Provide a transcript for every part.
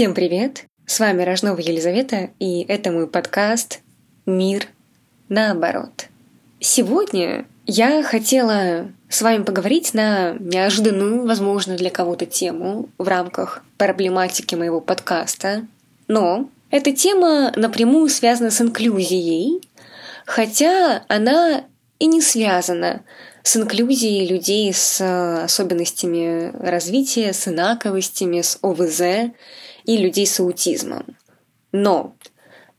Всем привет! С вами Рожнова Елизавета, и это мой подкаст «Мир наоборот». Сегодня я хотела с вами поговорить на неожиданную, возможно, для кого-то тему в рамках проблематики моего подкаста. Но эта тема напрямую связана с инклюзией, хотя она и не связана с инклюзией людей с э, особенностями развития, с инаковостями, с ОВЗ и людей с аутизмом. Но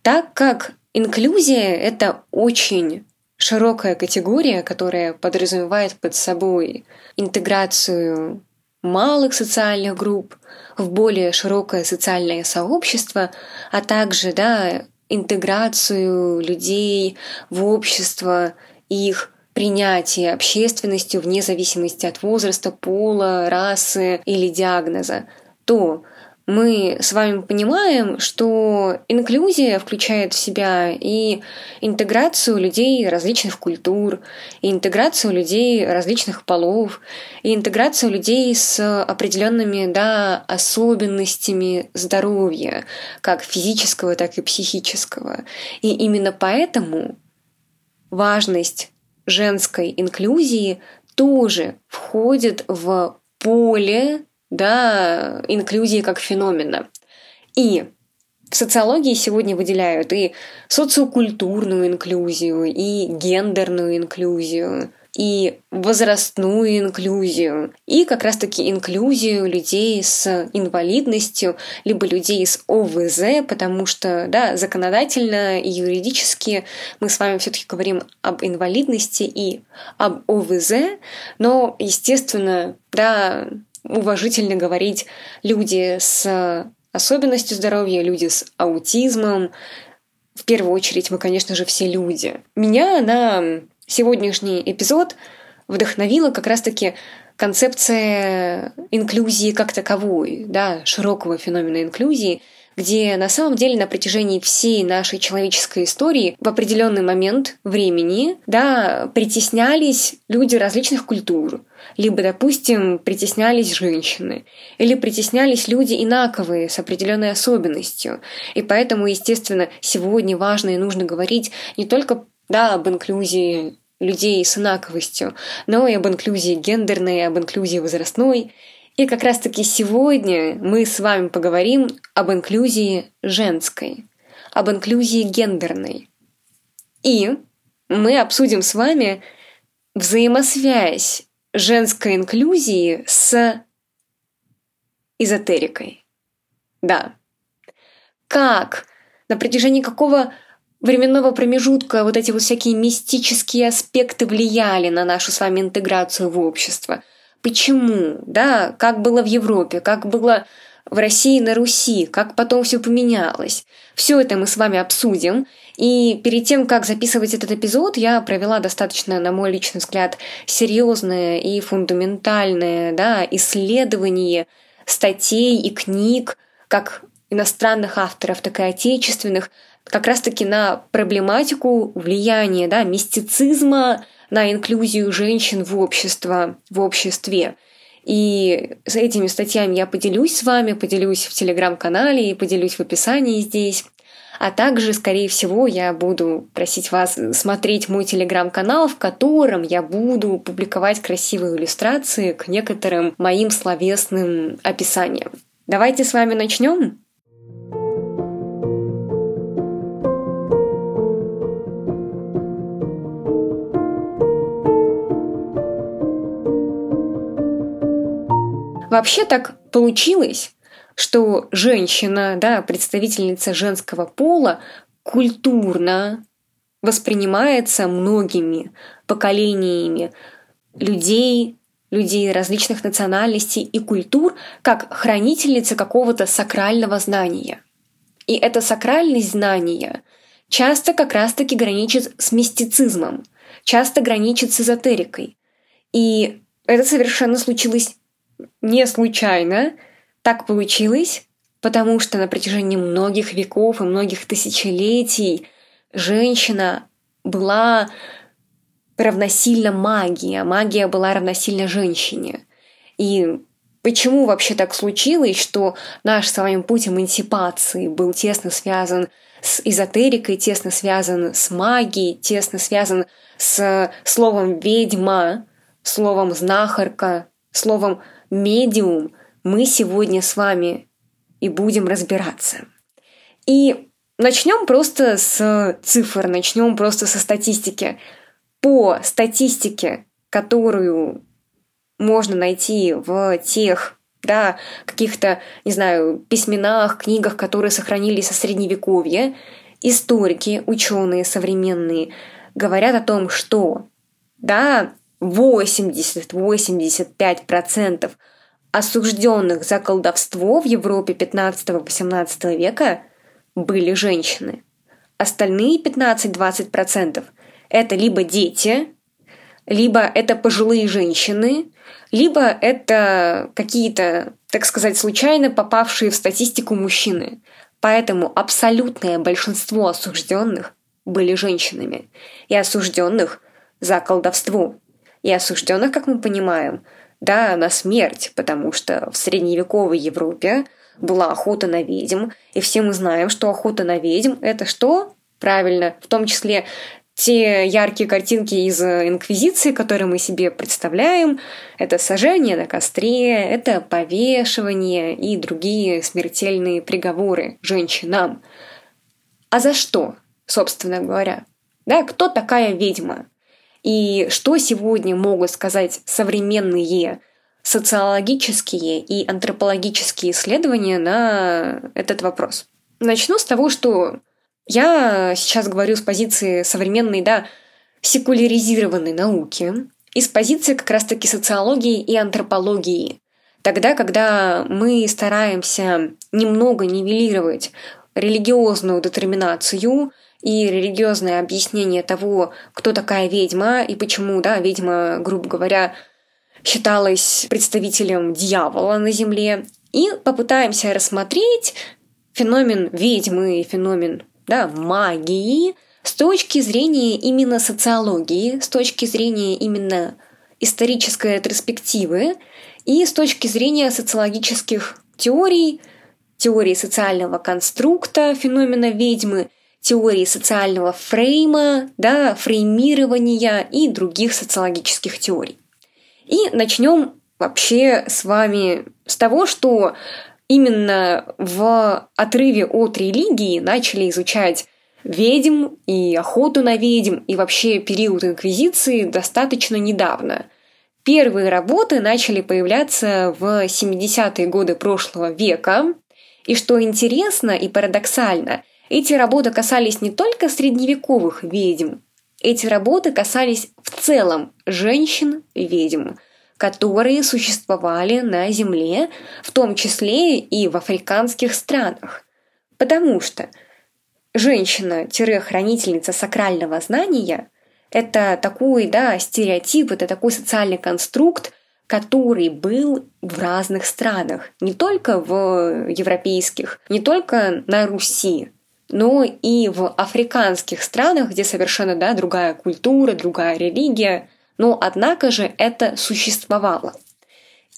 так как инклюзия — это очень широкая категория, которая подразумевает под собой интеграцию малых социальных групп в более широкое социальное сообщество, а также да, интеграцию людей в общество, их принятие общественностью вне зависимости от возраста, пола, расы или диагноза, то мы с вами понимаем, что инклюзия включает в себя и интеграцию людей различных культур, и интеграцию людей различных полов, и интеграцию людей с определенными да, особенностями здоровья, как физического, так и психического. И именно поэтому важность женской инклюзии тоже входит в поле да, инклюзии как феномена. И в социологии сегодня выделяют и социокультурную инклюзию, и гендерную инклюзию, и возрастную инклюзию, и как раз-таки инклюзию людей с инвалидностью, либо людей с ОВЗ, потому что, да, законодательно и юридически мы с вами все-таки говорим об инвалидности и об ОВЗ, но, естественно, да, уважительно говорить люди с особенностью здоровья, люди с аутизмом. В первую очередь мы, конечно же, все люди. Меня на сегодняшний эпизод вдохновила как раз-таки концепция инклюзии как таковой, да, широкого феномена инклюзии – где на самом деле на протяжении всей нашей человеческой истории в определенный момент времени да, притеснялись люди различных культур, либо, допустим, притеснялись женщины, или притеснялись люди инаковые с определенной особенностью. И поэтому, естественно, сегодня важно и нужно говорить не только да, об инклюзии людей с инаковостью, но и об инклюзии гендерной, об инклюзии возрастной и как раз-таки сегодня мы с вами поговорим об инклюзии женской, об инклюзии гендерной. И мы обсудим с вами взаимосвязь женской инклюзии с эзотерикой. Да. Как, на протяжении какого временного промежутка вот эти вот всякие мистические аспекты влияли на нашу с вами интеграцию в общество – почему, да, как было в Европе, как было в России на Руси, как потом все поменялось. Все это мы с вами обсудим. И перед тем, как записывать этот эпизод, я провела достаточно, на мой личный взгляд, серьезное и фундаментальное да, исследование статей и книг, как иностранных авторов, так и отечественных, как раз-таки на проблематику влияния да, мистицизма на инклюзию женщин в общество, в обществе. И с этими статьями я поделюсь с вами, поделюсь в телеграм-канале и поделюсь в описании здесь. А также, скорее всего, я буду просить вас смотреть мой телеграм-канал, в котором я буду публиковать красивые иллюстрации к некоторым моим словесным описаниям. Давайте с вами начнем. Вообще так получилось, что женщина, да, представительница женского пола, культурно воспринимается многими поколениями людей, людей различных национальностей и культур как хранительница какого-то сакрального знания. И это сакральность знания часто как раз-таки граничит с мистицизмом, часто граничит с эзотерикой. И это совершенно случилось не случайно так получилось, потому что на протяжении многих веков и многих тысячелетий женщина была равносильно магии, а магия была равносильно женщине. И почему вообще так случилось, что наш с вами путь эмансипации был тесно связан с эзотерикой, тесно связан с магией, тесно связан с словом «ведьма», словом «знахарка», словом «медиум», мы сегодня с вами и будем разбираться. И начнем просто с цифр, начнем просто со статистики. По статистике, которую можно найти в тех да, каких-то, не знаю, письменах, книгах, которые сохранились со средневековья, историки, ученые современные говорят о том, что да, 80-85% осужденных за колдовство в Европе 15-18 века были женщины. Остальные 15-20% это либо дети, либо это пожилые женщины, либо это какие-то, так сказать, случайно попавшие в статистику мужчины. Поэтому абсолютное большинство осужденных были женщинами. И осужденных за колдовство. И осужденных, как мы понимаем, да, на смерть, потому что в средневековой Европе была охота на ведьм, и все мы знаем, что охота на ведьм — это что? Правильно, в том числе те яркие картинки из Инквизиции, которые мы себе представляем, это сожжение на костре, это повешивание и другие смертельные приговоры женщинам. А за что, собственно говоря? Да, кто такая ведьма? И что сегодня могут сказать современные социологические и антропологические исследования на этот вопрос? Начну с того, что я сейчас говорю с позиции современной, да, секуляризированной науки и с позиции как раз-таки социологии и антропологии. Тогда, когда мы стараемся немного нивелировать религиозную детерминацию и религиозное объяснение того, кто такая ведьма и почему, да, ведьма, грубо говоря, считалась представителем дьявола на Земле, и попытаемся рассмотреть феномен ведьмы феномен да, магии с точки зрения именно социологии, с точки зрения именно исторической ретроспективы и с точки зрения социологических теорий, теории социального конструкта феномена ведьмы – теории социального фрейма, да, фреймирования и других социологических теорий. И начнем вообще с вами с того, что именно в отрыве от религии начали изучать ведьм и охоту на ведьм и вообще период инквизиции достаточно недавно. Первые работы начали появляться в 70-е годы прошлого века, и что интересно и парадоксально, эти работы касались не только средневековых ведьм, эти работы касались в целом женщин-ведьм, которые существовали на Земле, в том числе и в африканских странах. Потому что женщина-хранительница сакрального знания – это такой да, стереотип, это такой социальный конструкт, который был в разных странах, не только в европейских, не только на Руси, но и в африканских странах, где совершенно да, другая культура, другая религия, но однако же это существовало.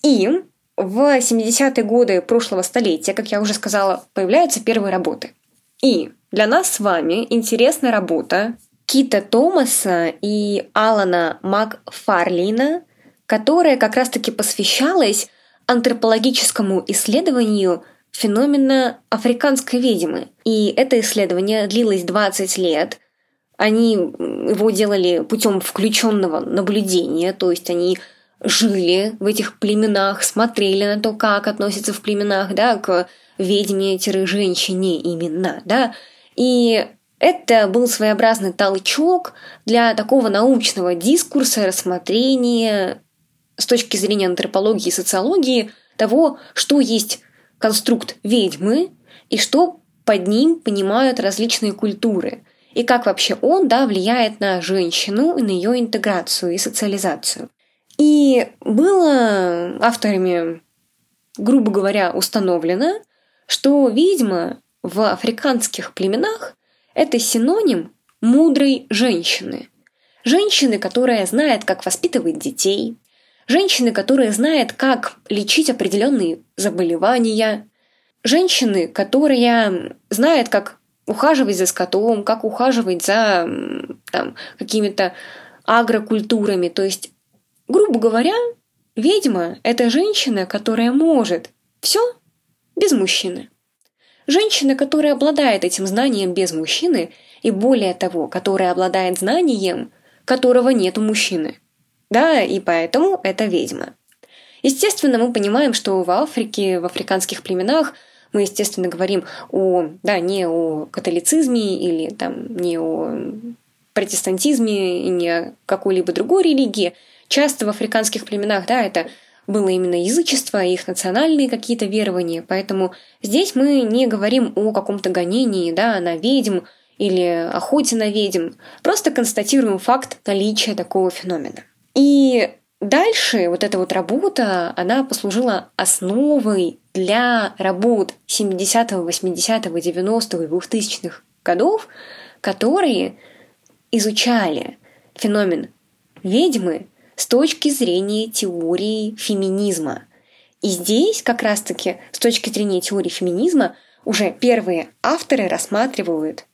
И в 70-е годы прошлого столетия, как я уже сказала, появляются первые работы. И для нас с вами интересная работа Кита Томаса и Алана Макфарлина, которая как раз-таки посвящалась антропологическому исследованию феномена африканской ведьмы. И это исследование длилось 20 лет. Они его делали путем включенного наблюдения, то есть они жили в этих племенах, смотрели на то, как относятся в племенах, да, к ведьме-женщине именно, да. И это был своеобразный толчок для такого научного дискурса, рассмотрения с точки зрения антропологии и социологии того, что есть конструкт ведьмы и что под ним понимают различные культуры, и как вообще он да, влияет на женщину и на ее интеграцию и социализацию. И было авторами, грубо говоря, установлено, что ведьма в африканских племенах – это синоним мудрой женщины. Женщины, которая знает, как воспитывать детей, женщины, которые знают, как лечить определенные заболевания, женщины, которые знают, как ухаживать за скотом, как ухаживать за там, какими-то агрокультурами. То есть, грубо говоря, ведьма – это женщина, которая может все без мужчины. Женщина, которая обладает этим знанием без мужчины, и более того, которая обладает знанием, которого нет у мужчины. Да, и поэтому это ведьма. Естественно, мы понимаем, что в Африке, в африканских племенах мы, естественно, говорим о, да, не о католицизме или там не о протестантизме и не о какой-либо другой религии. Часто в африканских племенах, да, это было именно язычество, их национальные какие-то верования. Поэтому здесь мы не говорим о каком-то гонении да, на ведьм или охоте на ведьм. Просто констатируем факт наличия такого феномена. И дальше вот эта вот работа, она послужила основой для работ 70-го, 80-го, 90-го и 2000-х годов, которые изучали феномен ведьмы с точки зрения теории феминизма. И здесь как раз-таки с точки зрения теории феминизма уже первые авторы рассматривают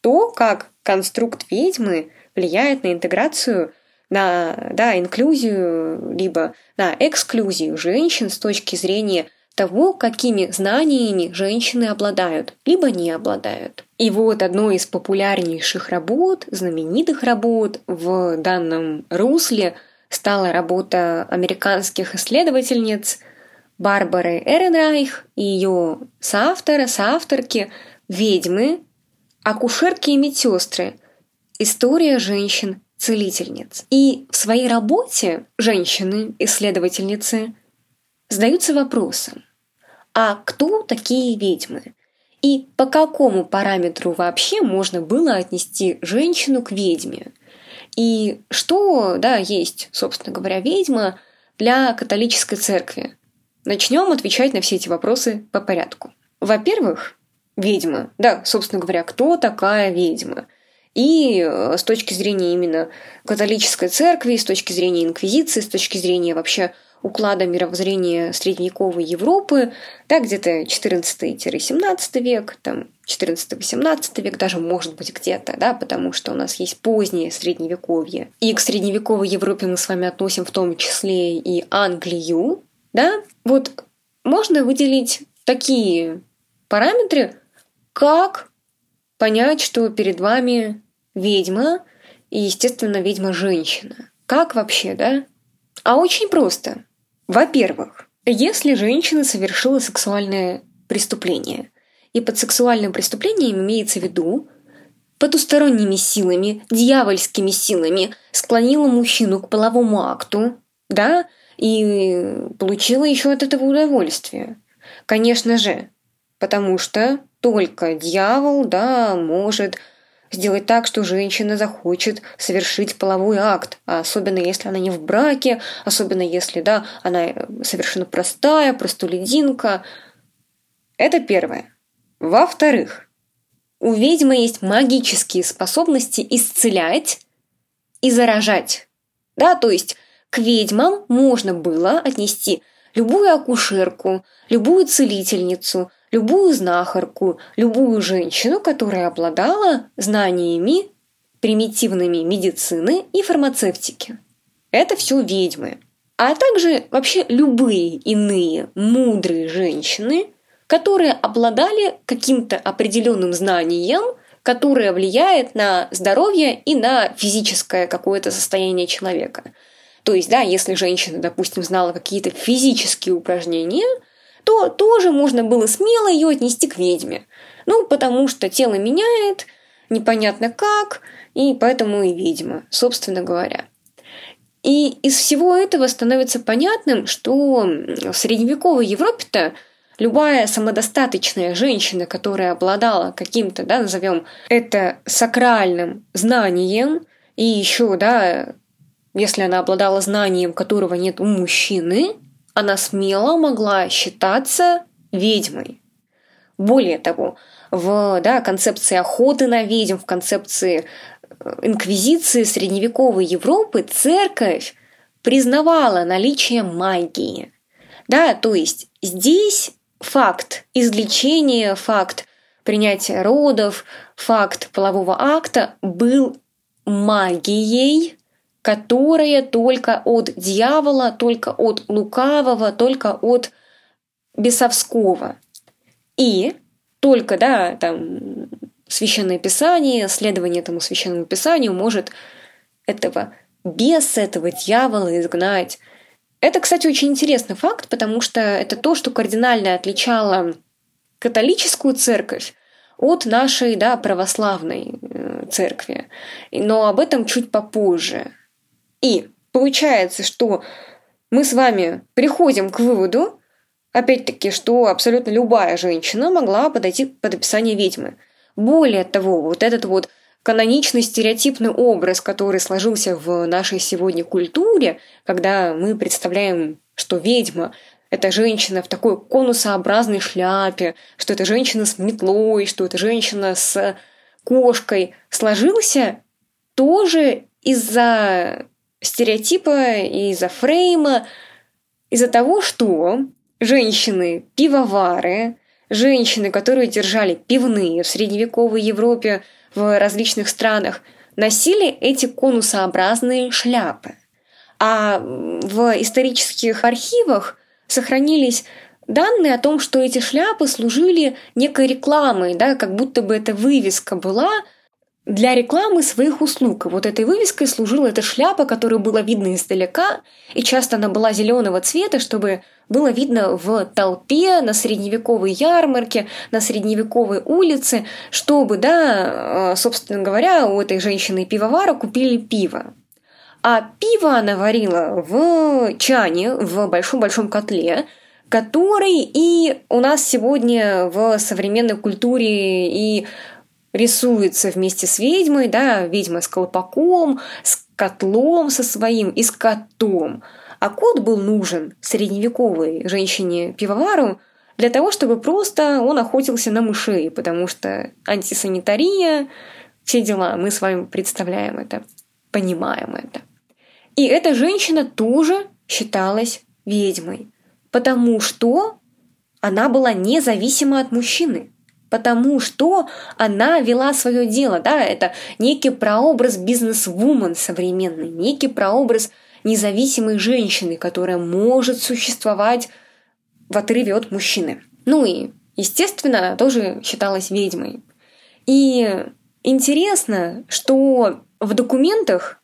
то, как конструкт ведьмы влияет на интеграцию, на да, инклюзию, либо на эксклюзию женщин с точки зрения того, какими знаниями женщины обладают, либо не обладают. И вот одной из популярнейших работ, знаменитых работ в данном русле – стала работа американских исследовательниц Барбары Эренрайх и ее соавтора, соавторки «Ведьмы», «Акушерки и медсестры. История женщин-целительниц». И в своей работе женщины-исследовательницы задаются вопросом, а кто такие ведьмы? И по какому параметру вообще можно было отнести женщину к ведьме? И что, да, есть, собственно говоря, ведьма для католической церкви? Начнем отвечать на все эти вопросы по порядку. Во-первых, ведьма. Да, собственно говоря, кто такая ведьма? И э, с точки зрения именно католической церкви, с точки зрения инквизиции, с точки зрения вообще уклада мировоззрения средневековой Европы, да, где-то 14-17 век, там 14-18 век, даже может быть где-то, да, потому что у нас есть позднее средневековье. И к средневековой Европе мы с вами относим в том числе и Англию, да, вот можно выделить такие параметры, как понять, что перед вами ведьма, и, естественно, ведьма-женщина. Как вообще, да? А очень просто. Во-первых, если женщина совершила сексуальное преступление, и под сексуальным преступлением имеется в виду потусторонними силами, дьявольскими силами склонила мужчину к половому акту, да, и получила еще от этого удовольствие. Конечно же, потому что только дьявол, да, может сделать так, что женщина захочет совершить половой акт, а особенно если она не в браке, особенно если, да, она совершенно простая, простолюдинка. Это первое. Во-вторых, у ведьмы есть магические способности исцелять и заражать. Да, то есть к ведьмам можно было отнести любую акушерку, любую целительницу, любую знахарку, любую женщину, которая обладала знаниями примитивными медицины и фармацевтики. Это все ведьмы. А также вообще любые иные мудрые женщины, которые обладали каким-то определенным знанием, которое влияет на здоровье и на физическое какое-то состояние человека. То есть, да, если женщина, допустим, знала какие-то физические упражнения – то тоже можно было смело ее отнести к ведьме. Ну, потому что тело меняет, непонятно как, и поэтому и ведьма, собственно говоря. И из всего этого становится понятным, что в средневековой Европе-то любая самодостаточная женщина, которая обладала каким-то, да, назовем это сакральным знанием, и еще, да, если она обладала знанием, которого нет у мужчины, она смело могла считаться ведьмой. Более того, в да, концепции охоты на ведьм, в концепции э, инквизиции средневековой Европы церковь признавала наличие магии. Да, то есть здесь факт излечения, факт принятия родов, факт полового акта был магией, которая только от дьявола, только от лукавого, только от бесовского. И только, да, там, священное писание, следование этому священному писанию может этого беса, этого дьявола изгнать. Это, кстати, очень интересный факт, потому что это то, что кардинально отличало католическую церковь от нашей да, православной э, церкви. Но об этом чуть попозже. И получается, что мы с вами приходим к выводу, опять-таки, что абсолютно любая женщина могла подойти под описание ведьмы. Более того, вот этот вот каноничный стереотипный образ, который сложился в нашей сегодня культуре, когда мы представляем, что ведьма – это женщина в такой конусообразной шляпе, что это женщина с метлой, что это женщина с кошкой, сложился тоже из-за стереотипа из-за фрейма, из-за того, что женщины-пивовары, женщины, которые держали пивные в средневековой Европе, в различных странах, носили эти конусообразные шляпы. А в исторических архивах сохранились данные о том, что эти шляпы служили некой рекламой, да, как будто бы эта вывеска была – для рекламы своих услуг. Вот этой вывеской служила эта шляпа, которую было видно издалека, и часто она была зеленого цвета, чтобы было видно в толпе, на средневековой ярмарке, на средневековой улице, чтобы, да, э, собственно говоря, у этой женщины-пивовара купили пиво. А пиво она варила в чане, в большом-большом котле, который и у нас сегодня в современной культуре и рисуется вместе с ведьмой, да, ведьма с колпаком, с котлом со своим и с котом. А кот был нужен средневековой женщине-пивовару для того, чтобы просто он охотился на мышей, потому что антисанитария, все дела, мы с вами представляем это, понимаем это. И эта женщина тоже считалась ведьмой, потому что она была независима от мужчины потому что она вела свое дело, да, это некий прообраз бизнес-вумен современный, некий прообраз независимой женщины, которая может существовать в отрыве от мужчины. Ну и, естественно, она тоже считалась ведьмой. И интересно, что в документах,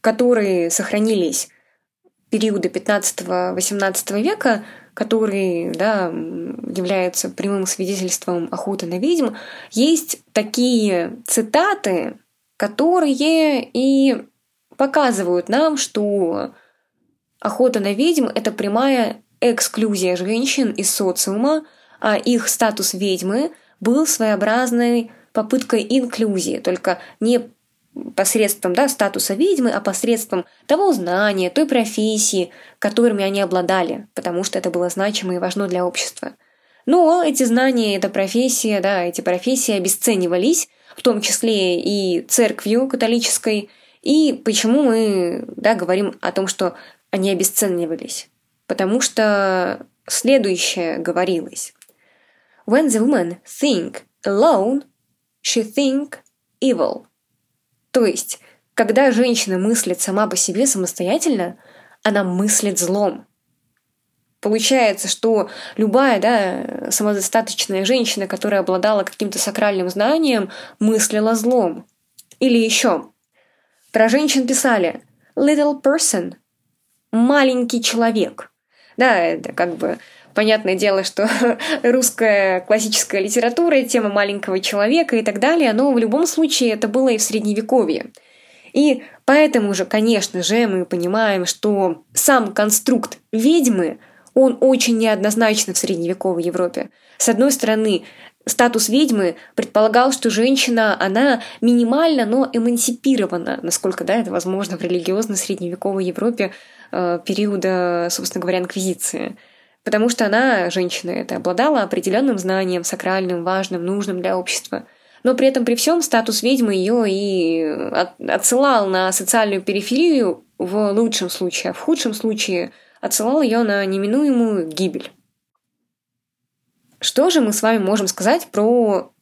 которые сохранились периода 15-18 века, который да, является прямым свидетельством охоты на ведьм, есть такие цитаты, которые и показывают нам, что охота на ведьм — это прямая эксклюзия женщин из социума, а их статус ведьмы был своеобразной попыткой инклюзии, только не посредством да, статуса ведьмы, а посредством того знания, той профессии, которыми они обладали, потому что это было значимо и важно для общества. Но эти знания, эта профессия, да, эти профессии обесценивались, в том числе и церковью католической. И почему мы да, говорим о том, что они обесценивались? Потому что следующее говорилось. When the woman think alone, she think evil – то есть, когда женщина мыслит сама по себе самостоятельно, она мыслит злом. Получается, что любая да, самодостаточная женщина, которая обладала каким-то сакральным знанием, мыслила злом. Или еще. Про женщин писали «little person» – «маленький человек». Да, это как бы понятное дело, что русская классическая литература, тема маленького человека и так далее, но в любом случае это было и в Средневековье. И поэтому же, конечно же, мы понимаем, что сам конструкт ведьмы, он очень неоднозначно в средневековой Европе. С одной стороны, статус ведьмы предполагал, что женщина, она минимально, но эмансипирована, насколько да, это возможно в религиозно средневековой Европе э, периода, собственно говоря, инквизиции потому что она, женщина это, обладала определенным знанием, сакральным, важным, нужным для общества. Но при этом при всем статус ведьмы ее и отсылал на социальную периферию в лучшем случае, а в худшем случае отсылал ее на неминуемую гибель. Что же мы с вами можем сказать про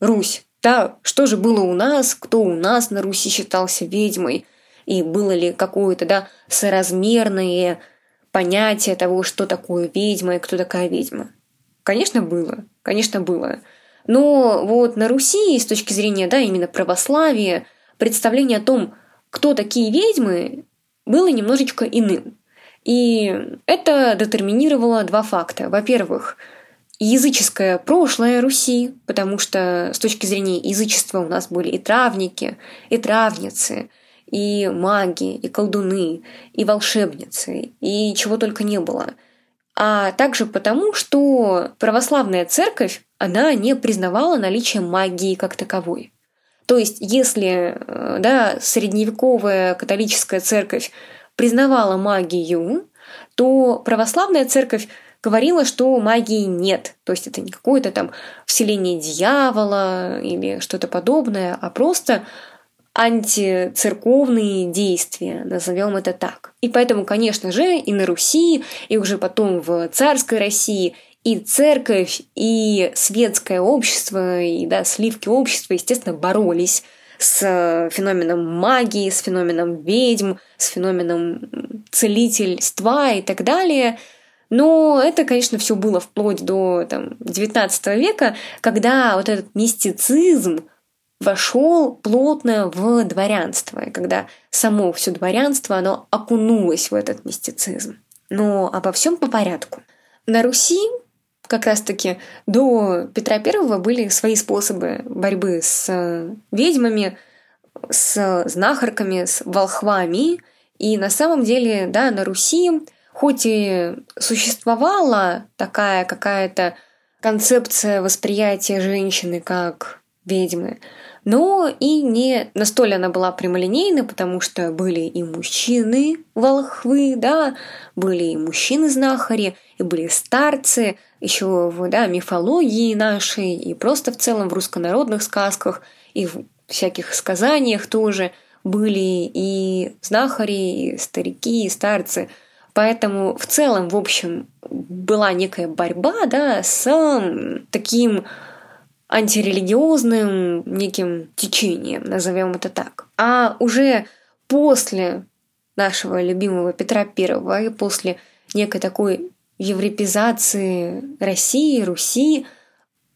Русь? Да, что же было у нас, кто у нас на Руси считался ведьмой, и было ли какое-то, да, соразмерное понятие того, что такое ведьма и кто такая ведьма? Конечно, было. Конечно, было. Но вот на Руси, с точки зрения, да, именно православия, представление о том, кто такие ведьмы, было немножечко иным. И это детерминировало два факта. Во-первых, языческое прошлое Руси, потому что с точки зрения язычества у нас были и травники, и травницы, и маги, и колдуны, и волшебницы, и чего только не было. А также потому, что православная церковь, она не признавала наличие магии как таковой. То есть, если э, да, средневековая католическая церковь признавала магию, то православная церковь говорила, что магии нет. То есть это не какое-то там вселение дьявола или что-то подобное, а просто антицерковные действия, назовем это так. И поэтому, конечно же, и на Руси, и уже потом в царской России и церковь, и светское общество, и да, сливки общества, естественно, боролись с феноменом магии, с феноменом ведьм, с феноменом целительства и так далее – но это, конечно, все было вплоть до там, 19 века, когда вот этот мистицизм вошел плотно в дворянство, и когда само все дворянство, оно окунулось в этот мистицизм. Но обо всем по порядку. На Руси как раз-таки до Петра I были свои способы борьбы с ведьмами, с знахарками, с волхвами. И на самом деле, да, на Руси хоть и существовала такая какая-то концепция восприятия женщины как ведьмы, но и не настолько она была прямолинейна, потому что были и мужчины волхвы, да, были и мужчины-знахари, и были старцы, еще в да, мифологии нашей, и просто в целом в руссконародных сказках, и в всяких сказаниях тоже были и знахари, и старики, и старцы – Поэтому в целом, в общем, была некая борьба да, с таким антирелигиозным неким течением, назовем это так. А уже после нашего любимого Петра I и после некой такой европезации России, Руси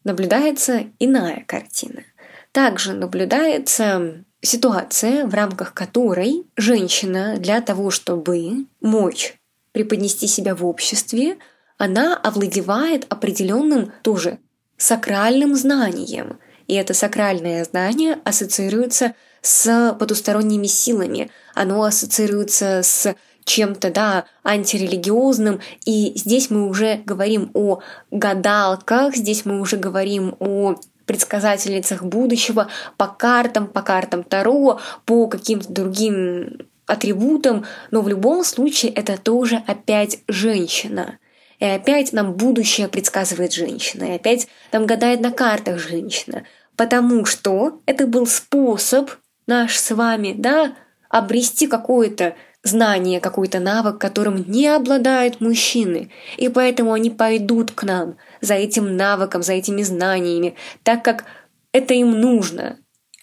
наблюдается иная картина. Также наблюдается ситуация, в рамках которой женщина для того, чтобы мочь преподнести себя в обществе, она овладевает определенным тоже сакральным знанием. И это сакральное знание ассоциируется с потусторонними силами, оно ассоциируется с чем-то, да, антирелигиозным. И здесь мы уже говорим о гадалках, здесь мы уже говорим о предсказательницах будущего по картам, по картам Таро, по каким-то другим атрибутом, но в любом случае это тоже опять женщина. И опять нам будущее предсказывает женщина, и опять нам гадает на картах женщина. Потому что это был способ наш с вами, да, обрести какое-то знание, какой-то навык, которым не обладают мужчины. И поэтому они пойдут к нам за этим навыком, за этими знаниями, так как это им нужно.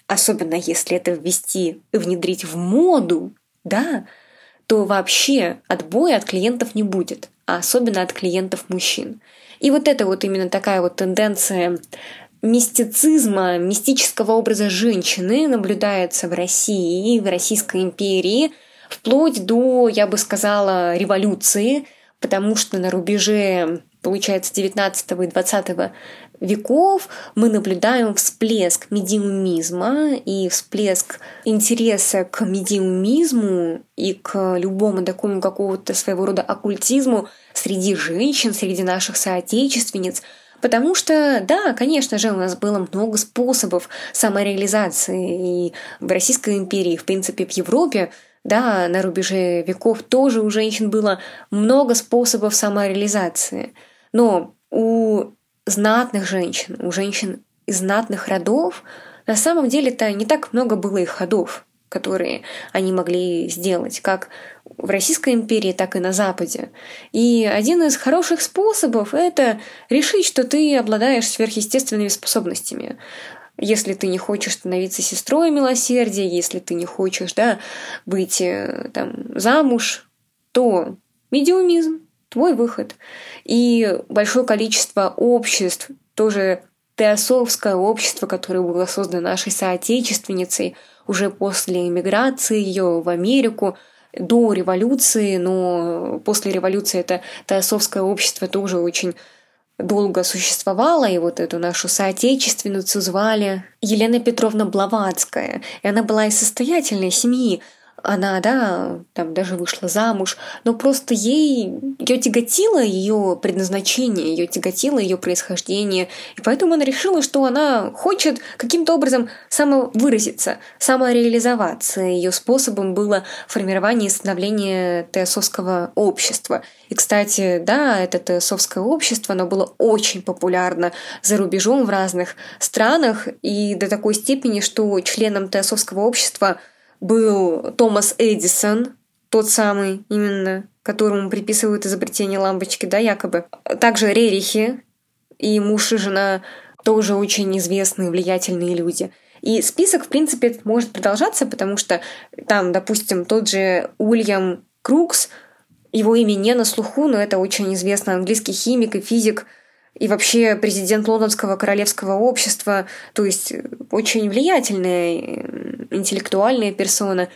Особенно если это ввести и внедрить в моду, да, то вообще отбоя от клиентов не будет, особенно от клиентов мужчин. И вот это вот именно такая вот тенденция мистицизма, мистического образа женщины наблюдается в России, в Российской империи, вплоть до, я бы сказала, революции, потому что на рубеже, получается, 19 и 20 веков мы наблюдаем всплеск медиумизма и всплеск интереса к медиумизму и к любому такому какого-то своего рода оккультизму среди женщин, среди наших соотечественниц, Потому что, да, конечно же, у нас было много способов самореализации и в Российской империи, в принципе, в Европе, да, на рубеже веков тоже у женщин было много способов самореализации. Но у знатных женщин, у женщин из знатных родов, на самом деле-то не так много было их ходов. которые они могли сделать, как в Российской империи, так и на Западе. И один из хороших способов — это решить, что ты обладаешь сверхъестественными способностями если ты не хочешь становиться сестрой милосердия, если ты не хочешь, да, быть э, там замуж, то медиумизм — твой выход. И большое количество обществ, тоже теософское общество, которое было создано нашей соотечественницей уже после эмиграции ее в Америку, до революции, но после революции это теософское общество тоже очень долго существовала, и вот эту нашу соотечественницу звали Елена Петровна Блаватская. И она была из состоятельной семьи, она, да, там даже вышла замуж, но просто ей, ее тяготило ее предназначение, ее тяготило ее происхождение, и поэтому она решила, что она хочет каким-то образом самовыразиться, самореализоваться. Ее способом было формирование и становление теософского общества. И, кстати, да, это теософское общество, оно было очень популярно за рубежом в разных странах, и до такой степени, что членам теософского общества – был Томас Эдисон, тот самый именно, которому приписывают изобретение лампочки, да, якобы. Также Рерихи и муж и жена тоже очень известные, влиятельные люди. И список, в принципе, может продолжаться, потому что там, допустим, тот же Уильям Крукс, его имя не на слуху, но это очень известный английский химик и физик – и вообще президент Лондонского королевского общества, то есть очень влиятельная интеллектуальная персона.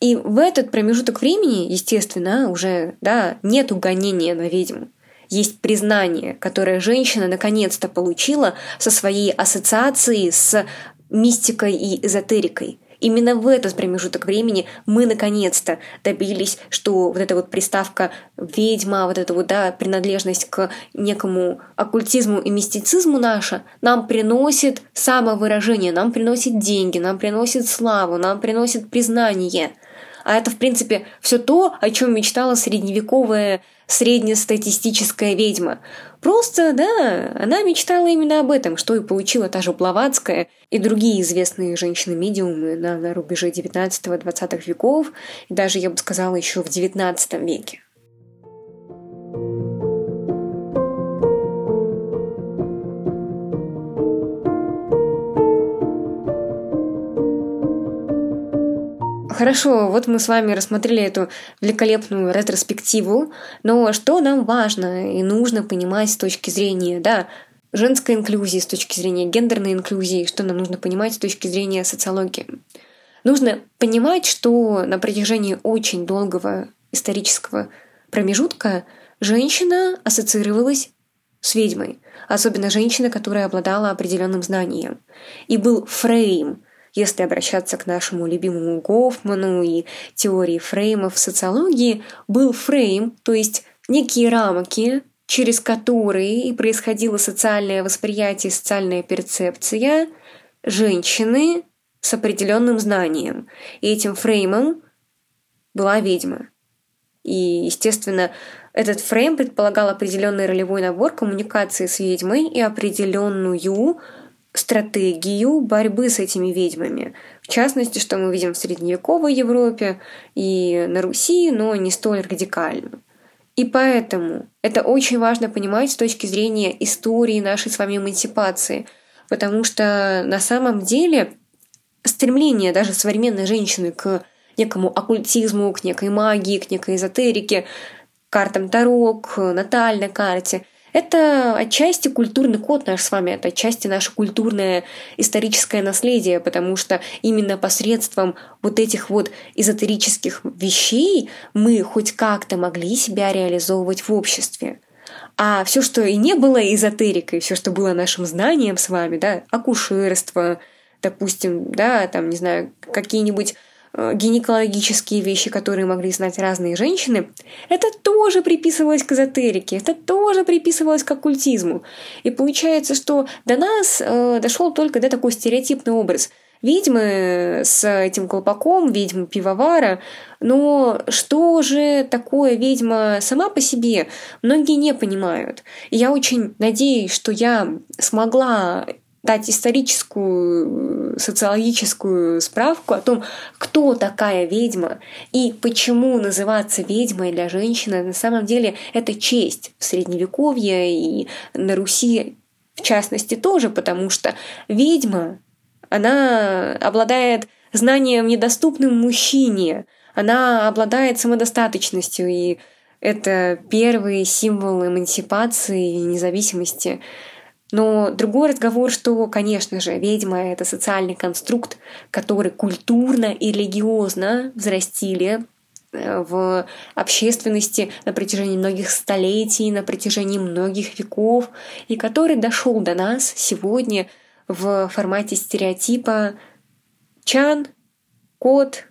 И в этот промежуток времени, естественно, уже да, нет угонения на ведьму. Есть признание, которое женщина наконец-то получила со своей ассоциацией с мистикой и эзотерикой. Именно в этот промежуток времени мы наконец-то добились, что вот эта вот приставка ведьма, вот эта вот да, принадлежность к некому оккультизму и мистицизму наша нам приносит самовыражение, нам приносит деньги, нам приносит славу, нам приносит признание. А это, в принципе, все то, о чем мечтала средневековая среднестатистическая ведьма. Просто, да, она мечтала именно об этом, что и получила та же Блаватская и другие известные женщины-медиумы на, на рубеже 19-20 веков, и даже, я бы сказала, еще в 19 веке. Хорошо, вот мы с вами рассмотрели эту великолепную ретроспективу, но что нам важно и нужно понимать с точки зрения, да, женской инклюзии, с точки зрения гендерной инклюзии, что нам нужно понимать с точки зрения социологии. Нужно понимать, что на протяжении очень долгого исторического промежутка женщина ассоциировалась с ведьмой, особенно женщина, которая обладала определенным знанием. И был фрейм, если обращаться к нашему любимому Гофману и теории фреймов в социологии, был фрейм, то есть некие рамки, через которые и происходило социальное восприятие, социальная перцепция женщины с определенным знанием. И этим фреймом была ведьма. И, естественно, этот фрейм предполагал определенный ролевой набор коммуникации с ведьмой и определенную стратегию борьбы с этими ведьмами. В частности, что мы видим в средневековой Европе и на Руси, но не столь радикально. И поэтому это очень важно понимать с точки зрения истории нашей с вами эмансипации, потому что на самом деле стремление даже современной женщины к некому оккультизму, к некой магии, к некой эзотерике, картам Таро, к натальной карте – это отчасти культурный код наш с вами, это отчасти наше культурное историческое наследие, потому что именно посредством вот этих вот эзотерических вещей мы хоть как-то могли себя реализовывать в обществе. А все, что и не было эзотерикой, все, что было нашим знанием с вами, да, акушерство, допустим, да, там, не знаю, какие-нибудь гинекологические вещи, которые могли знать разные женщины, это тоже приписывалось к эзотерике, это тоже приписывалось к оккультизму. И получается, что до нас э, дошел только да, такой стереотипный образ ведьмы с этим колпаком, ведьмы пивовара. Но что же такое ведьма сама по себе, многие не понимают. И я очень надеюсь, что я смогла дать историческую такую социологическую справку о том, кто такая ведьма и почему называться ведьмой для женщины на самом деле это честь в Средневековье и на Руси в частности тоже, потому что ведьма, она обладает знанием недоступным мужчине, она обладает самодостаточностью, и это первый символ эмансипации и независимости. Но другой разговор, что, конечно же, ведьма — это социальный конструкт, который культурно и религиозно взрастили э, в общественности на протяжении многих столетий, на протяжении многих веков, и который дошел до нас сегодня в формате стереотипа чан, кот,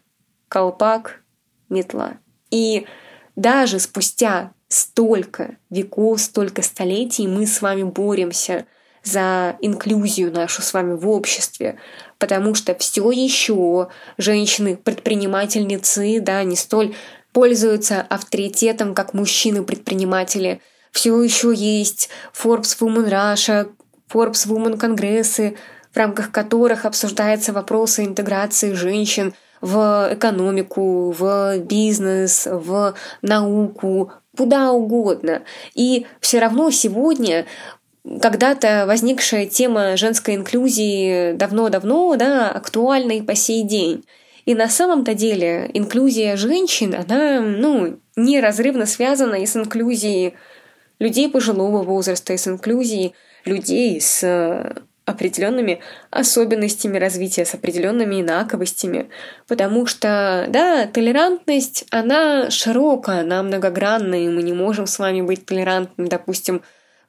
колпак, метла. И даже спустя столько веков, столько столетий мы с вами боремся за инклюзию нашу с вами в обществе, потому что все еще женщины-предпринимательницы, да, не столь пользуются авторитетом, как мужчины-предприниматели. Все еще есть Forbes Women Russia, Forbes Women Конгрессы, в рамках которых обсуждаются вопросы интеграции женщин в экономику, в бизнес, в науку, куда угодно. И все равно сегодня когда-то возникшая тема женской инклюзии давно-давно да, актуальна и по сей день. И на самом-то деле инклюзия женщин, она ну, неразрывно связана и с инклюзией людей пожилого возраста, и с инклюзией людей с определенными особенностями развития, с определенными инаковостями. Потому что, да, толерантность, она широкая, она многогранная, и мы не можем с вами быть толерантными, допустим,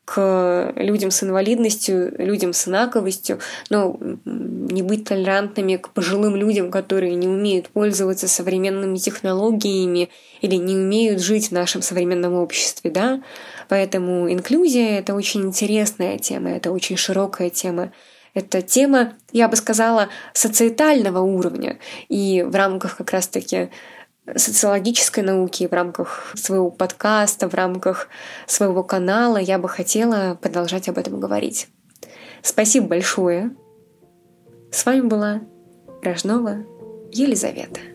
к людям с инвалидностью, людям с инаковостью, но не быть толерантными к пожилым людям, которые не умеют пользоваться современными технологиями или не умеют жить в нашем современном обществе, да. Поэтому инклюзия — это очень интересная тема, это очень широкая тема. Это тема, я бы сказала, социетального уровня. И в рамках как раз-таки социологической науки, в рамках своего подкаста, в рамках своего канала я бы хотела продолжать об этом говорить. Спасибо большое. С вами была Рожнова Елизавета.